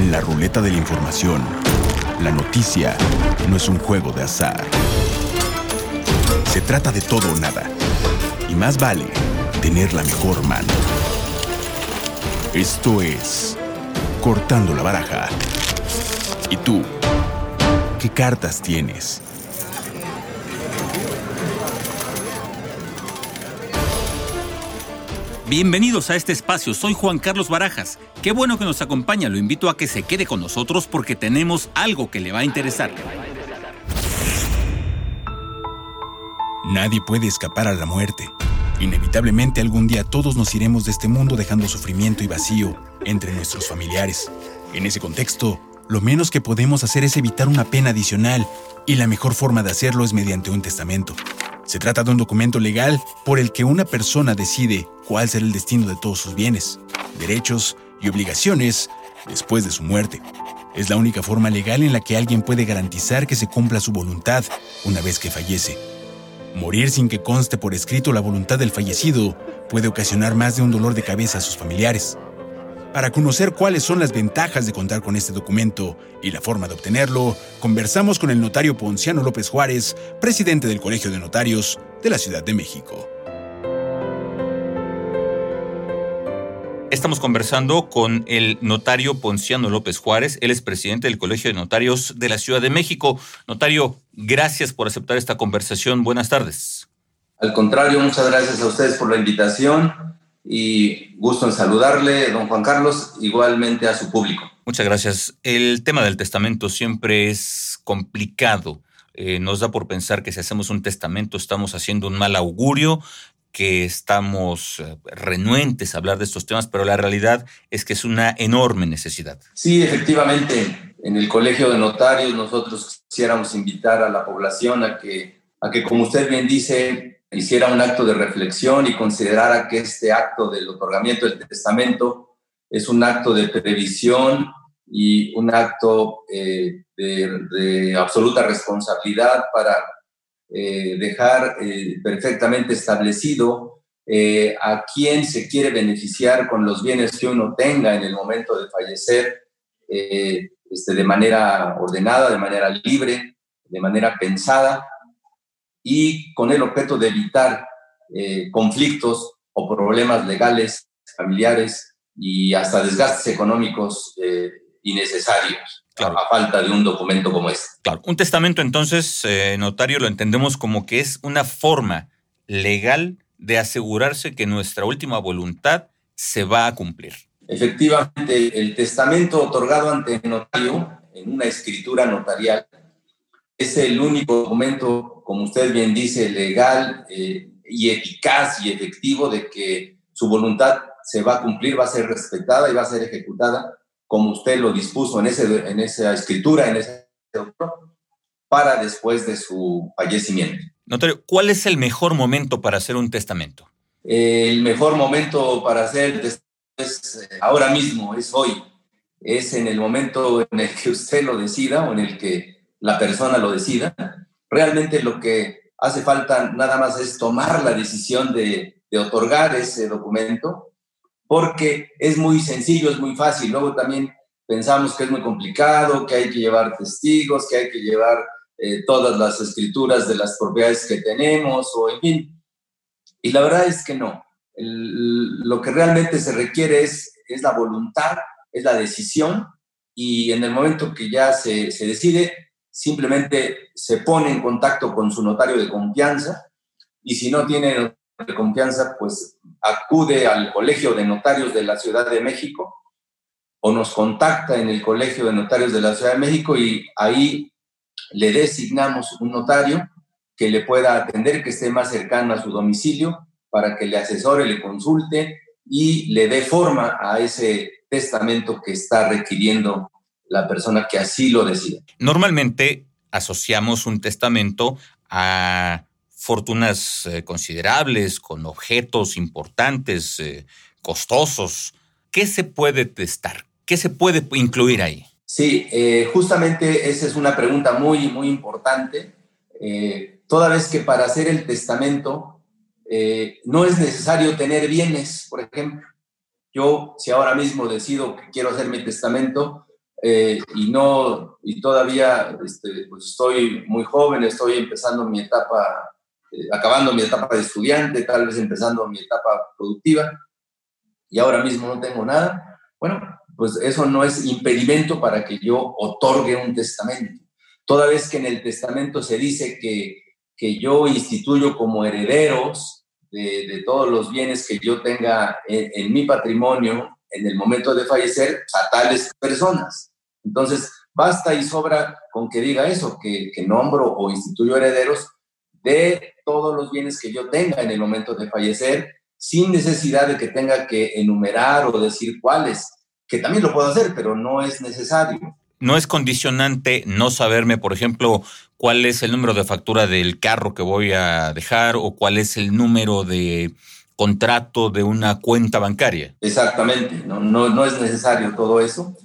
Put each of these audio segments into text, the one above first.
En la ruleta de la información, la noticia no es un juego de azar. Se trata de todo o nada. Y más vale tener la mejor mano. Esto es Cortando la Baraja. ¿Y tú? ¿Qué cartas tienes? Bienvenidos a este espacio, soy Juan Carlos Barajas. Qué bueno que nos acompaña, lo invito a que se quede con nosotros porque tenemos algo que le va a interesar. Nadie puede escapar a la muerte. Inevitablemente algún día todos nos iremos de este mundo dejando sufrimiento y vacío entre nuestros familiares. En ese contexto, lo menos que podemos hacer es evitar una pena adicional y la mejor forma de hacerlo es mediante un testamento. Se trata de un documento legal por el que una persona decide cuál será el destino de todos sus bienes, derechos y obligaciones después de su muerte. Es la única forma legal en la que alguien puede garantizar que se cumpla su voluntad una vez que fallece. Morir sin que conste por escrito la voluntad del fallecido puede ocasionar más de un dolor de cabeza a sus familiares. Para conocer cuáles son las ventajas de contar con este documento y la forma de obtenerlo, conversamos con el notario Ponciano López Juárez, presidente del Colegio de Notarios de la Ciudad de México. Estamos conversando con el notario Ponciano López Juárez. Él es presidente del Colegio de Notarios de la Ciudad de México. Notario, gracias por aceptar esta conversación. Buenas tardes. Al contrario, muchas gracias a ustedes por la invitación y gusto en saludarle, don Juan Carlos, igualmente a su público. Muchas gracias. El tema del testamento siempre es complicado. Eh, nos da por pensar que si hacemos un testamento estamos haciendo un mal augurio, que estamos eh, renuentes a hablar de estos temas, pero la realidad es que es una enorme necesidad. Sí, efectivamente. En el Colegio de Notarios nosotros quisiéramos invitar a la población a que, a que como usted bien dice, hiciera un acto de reflexión y considerara que este acto del otorgamiento del testamento es un acto de previsión y un acto eh, de, absoluta responsabilidad para eh, dejar eh, perfectamente establecido a quién se quiere beneficiar con los bienes que uno tenga en el momento de fallecer este, de manera ordenada, de manera libre, de manera pensada y con el objeto de evitar eh, conflictos o problemas legales, familiares y hasta desgastes económicos eh, innecesarios a falta de un documento como este. Claro, un testamento entonces, eh, notario, lo entendemos como que es una forma legal de asegurarse que nuestra última voluntad se va a cumplir. Efectivamente, el testamento otorgado ante notario en una escritura notarial es el único documento, como usted bien dice, legal eh, y eficaz y efectivo de que su voluntad se va a cumplir, va a ser respetada y va a ser ejecutada como usted lo dispuso en, ese, en esa escritura, en ese para después de su fallecimiento. Notario, ¿cuál es el mejor momento para hacer un testamento? el mejor momento para hacer el testamento es eh, ahora mismo, es hoy. Es en el momento en el que usted lo decida o en el que la persona lo decida. Realmente lo que hace falta nada más es tomar la decisión de, otorgar ese documento, porque es muy sencillo, es muy fácil. Luego también pensamos que es muy complicado, que hay que llevar testigos, que hay que llevar eh, todas las escrituras de las propiedades que tenemos, o en fin. Y la verdad es que no. lo que realmente se requiere es, es la voluntad, es la decisión, y en el momento que ya se, se decide, simplemente se pone en contacto con su notario de confianza y si no tiene de confianza, pues acude al Colegio de Notarios de la Ciudad de México o nos contacta en el Colegio de Notarios de la Ciudad de México y ahí le designamos un notario que le pueda atender, que esté más cercano a su domicilio para que le asesore, le consulte y le dé forma a ese testamento que está requiriendo la persona que así lo decida. Normalmente asociamos un testamento a fortunas eh, considerables, con objetos importantes, eh, costosos. ¿Qué se puede testar? ¿Qué se puede incluir ahí? Sí, eh, justamente esa es una pregunta muy, muy importante. toda vez que para hacer el testamento no es necesario tener bienes, por ejemplo. Yo, si ahora mismo decido que quiero hacer mi testamento, eh, y no y todavía este, pues estoy muy joven, estoy empezando mi etapa, eh, acabando mi etapa de estudiante, tal vez empezando mi etapa productiva, y ahora mismo no tengo nada, bueno, pues eso no es impedimento para que yo otorgue un testamento. Toda vez que en el testamento se dice que, que yo instituyo como herederos de, todos los bienes que yo tenga en, mi patrimonio en el momento de fallecer a tales personas. Entonces, basta y sobra con que diga eso, que, que nombro o instituyo herederos de todos los bienes que yo tenga en el momento de fallecer, sin necesidad de que tenga que enumerar o decir cuáles, que también lo puedo hacer, pero no es necesario. No es condicionante no saberme, por ejemplo, cuál es el número de factura del carro que voy a dejar o cuál es el número de contrato de una cuenta bancaria. Exactamente, no, no, es necesario todo eso.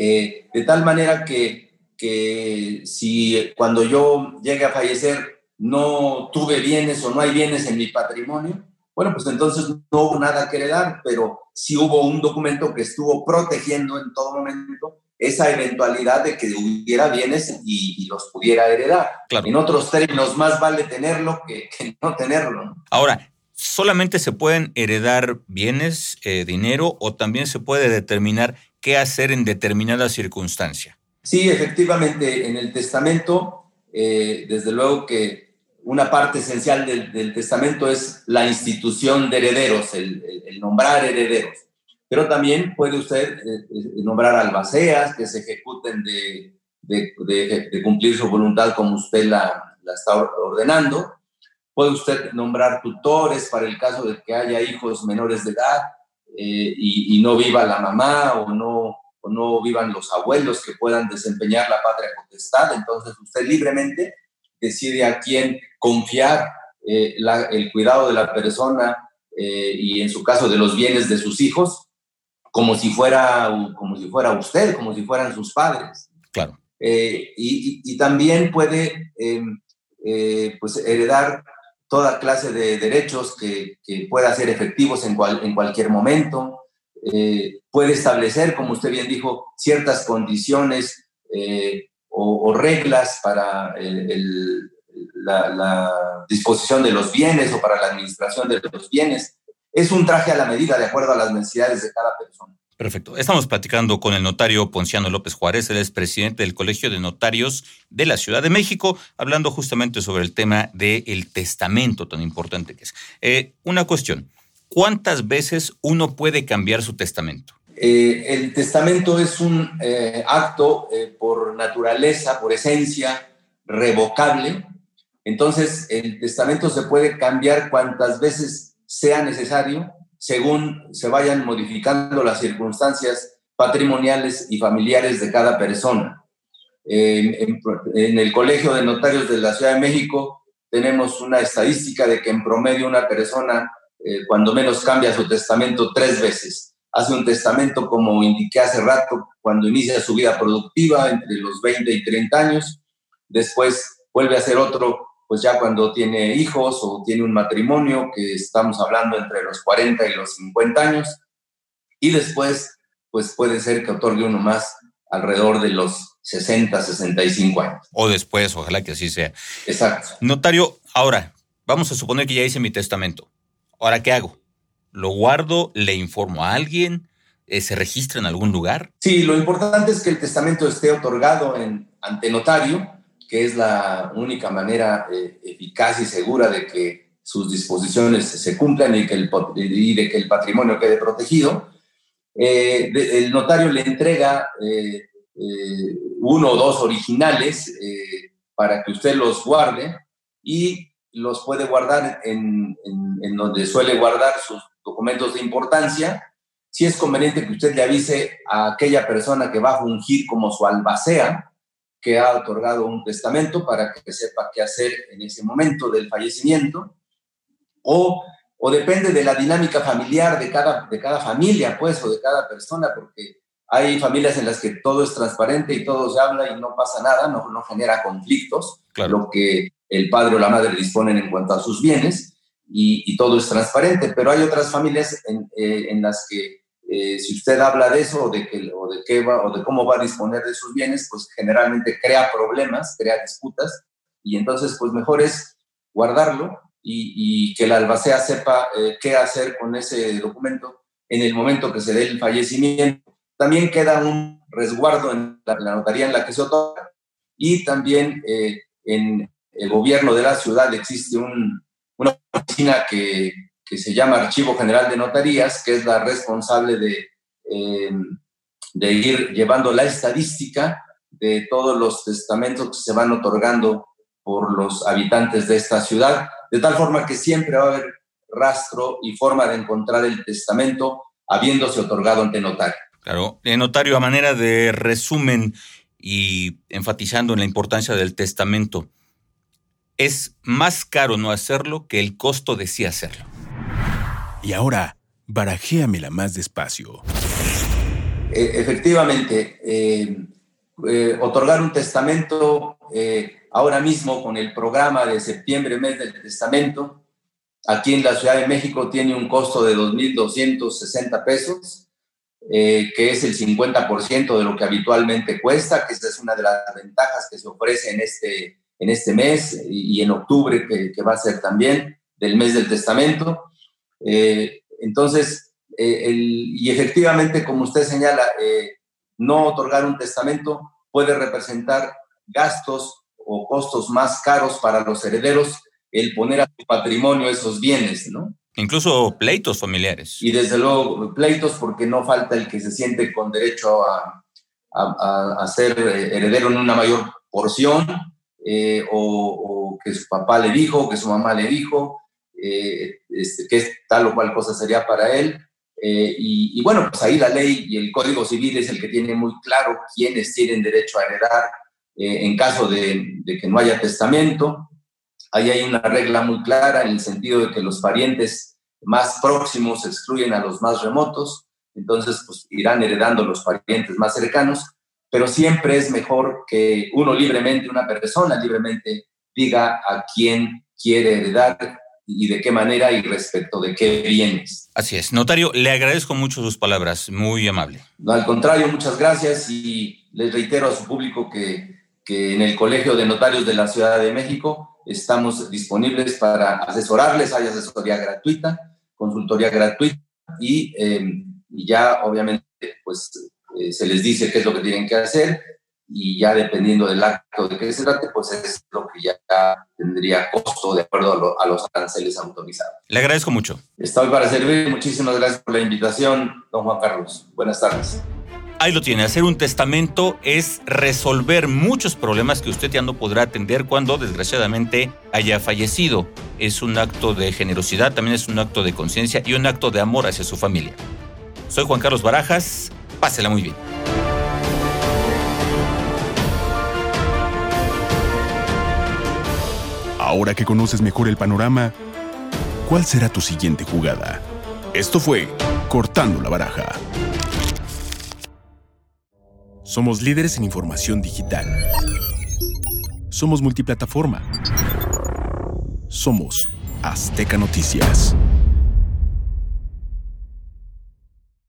Eh, de tal manera que, que si cuando yo llegue a fallecer no tuve bienes o no hay bienes en mi patrimonio, bueno, pues entonces no hubo nada que heredar, pero sí hubo un documento que estuvo protegiendo en todo momento esa eventualidad de que hubiera bienes y, los pudiera heredar. En otros términos, más vale tenerlo que, no tenerlo. Ahora, ¿solamente se pueden heredar bienes, eh, dinero, o también se puede determinar hacer en determinada circunstancia? Sí, efectivamente, en el testamento, eh, desde luego que una parte esencial del, testamento es la institución de herederos, el nombrar herederos pero también puede usted eh, eh, nombrar albaceas que se ejecuten de, cumplir su voluntad como usted la, está ordenando. Puede usted nombrar tutores para el caso de que haya hijos menores de edad eh, y, y, no viva la mamá o no, o no vivan los abuelos que puedan desempeñar la patria potestad. Entonces usted libremente decide a quién confiar el cuidado de la persona y en su caso de los bienes de sus hijos como si fuera, como si fuera usted, como si fueran sus padres. Claro. Eh, y, también puede em, eh, pues heredar toda clase de derechos que, pueda ser efectivos en, en cualquier momento. Eh, puede establecer, como usted bien dijo, ciertas condiciones o, reglas para la, disposición de los bienes o para la administración de los bienes es un traje a la medida de acuerdo a las necesidades de cada persona. Perfecto. Estamos platicando con el notario Ponciano López Juárez, él es presidente del Colegio de Notarios de la Ciudad de México, hablando justamente sobre el tema del testamento tan importante que es. Eh, una cuestión, ¿cuántas veces uno puede cambiar su testamento? Eh, el testamento es un eh, acto por naturaleza, por esencia, revocable. Entonces, el testamento se puede cambiar cuantas veces sea necesario según se vayan modificando las circunstancias patrimoniales y familiares de cada persona. En, el Colegio de Notarios de la Ciudad de México tenemos una estadística de que en promedio una persona eh, cuando menos cambia su testamento tres veces. Hace un testamento, como indiqué hace rato, cuando inicia su vida productiva entre los 20 y 30 años. Después vuelve a hacer otro pues ya cuando tiene hijos o tiene un matrimonio, que estamos hablando entre los 40 y los 50 años, y después, pues puede ser que otorgue uno más alrededor de los 60, 65 años. O después, ojalá que así sea. Exacto. Notario, ahora, vamos a suponer que ya hice mi testamento. Ahora, ¿qué hago? ¿Lo guardo? ¿Le informo a alguien? Eh, ¿Se registra en algún lugar? Sí, lo importante es que el testamento esté otorgado en, ante notario que es la única manera eh, eficaz y segura de que sus disposiciones se cumplan y, que el, y de que el patrimonio quede protegido, eh, el notario le entrega eh, uno o dos originales para que usted los guarde y los puede guardar en, en, donde suele guardar sus documentos de importancia. Si es conveniente que usted le avise a aquella persona que va a fungir como su albacea, que ha otorgado un testamento para que sepa qué hacer en ese momento del fallecimiento, o, o depende de la dinámica familiar de cada, de cada familia, pues, o de cada persona, porque hay familias en las que todo es transparente y todo se habla y no pasa nada, no, no genera conflictos, lo que el padre o la madre disponen en cuanto a sus bienes, y, y todo es transparente, pero hay otras familias en, eh, en las que eh, si usted habla de eso o de, que, o, de qué va, o de cómo va a disponer de sus bienes, pues generalmente crea problemas, crea disputas, y entonces pues mejor es guardarlo y, que la albacea sepa eh, qué hacer con ese documento en el momento que se dé el fallecimiento. También queda un resguardo en la, notaría en la que se otorga y también eh, en el gobierno de la ciudad existe una oficina que, que se llama Archivo General de Notarías, que es la responsable de, eh, de ir llevando la estadística de todos los testamentos que se van otorgando por los habitantes de esta ciudad, de tal forma que siempre va a haber rastro y forma de encontrar el testamento habiéndose otorgado ante notario. Claro, el notario a manera de resumen y enfatizando en la importancia del testamento, es más caro no hacerlo que el costo de sí hacerlo. Y ahora, barajéamela más despacio. E, efectivamente, eh, eh, otorgar un testamento eh, ahora mismo con el programa de septiembre, mes del testamento, aquí en la Ciudad de México tiene un costo de 2.260 pesos, que es el 50% de lo que habitualmente cuesta, que esa es una de las ventajas que se ofrece en este, en este mes y, en octubre, que, que va a ser también del mes del testamento. Eh, entonces, eh, y efectivamente, como usted señala, eh, no otorgar un testamento puede representar gastos o costos más caros para los herederos el poner a su patrimonio esos bienes, ¿no? Incluso pleitos familiares. Y desde luego pleitos porque no falta el que se siente con derecho a, a, ser heredero en una mayor porción o, o, que su papá le dijo, que su mamá le dijo, eh, este, qué tal o cual cosa sería para él. Eh, y, bueno, pues ahí la ley y el Código Civil es el que tiene muy claro quiénes tienen derecho a heredar eh, en caso de, de, que no haya testamento. Ahí hay una regla muy clara en el sentido de que los parientes más próximos excluyen a los más remotos, entonces pues irán heredando los parientes más cercanos, pero siempre es mejor que uno libremente, una persona libremente, diga a quién quiere heredar y de qué manera y respecto de qué bienes. Así es. Notario, le agradezco mucho sus palabras, muy amable. No, al contrario, muchas gracias y les reitero a su público que, que en el Colegio de Notarios de la Ciudad de México estamos disponibles para asesorarles, hay asesoría gratuita, consultoría gratuita y, eh, y ya obviamente pues eh, se les dice qué es lo que tienen que hacer y ya dependiendo del acto de que se trate, pues es lo que ya tendría costo de acuerdo a, los aranceles autorizados. Le agradezco mucho. Estoy para servir. Muchísimas gracias por la invitación, don Juan Carlos. Buenas tardes. Ahí lo tiene, hacer un testamento es resolver muchos problemas que usted ya no podrá atender cuando desgraciadamente haya fallecido. Es un acto de generosidad, también es un acto de conciencia y un acto de amor hacia su familia. Soy Juan Carlos Barajas, pásela muy bien. Ahora que conoces mejor el panorama, ¿cuál será tu siguiente jugada? Esto fue Cortando la Baraja. Somos líderes en información digital. Somos multiplataforma. Somos Azteca Noticias.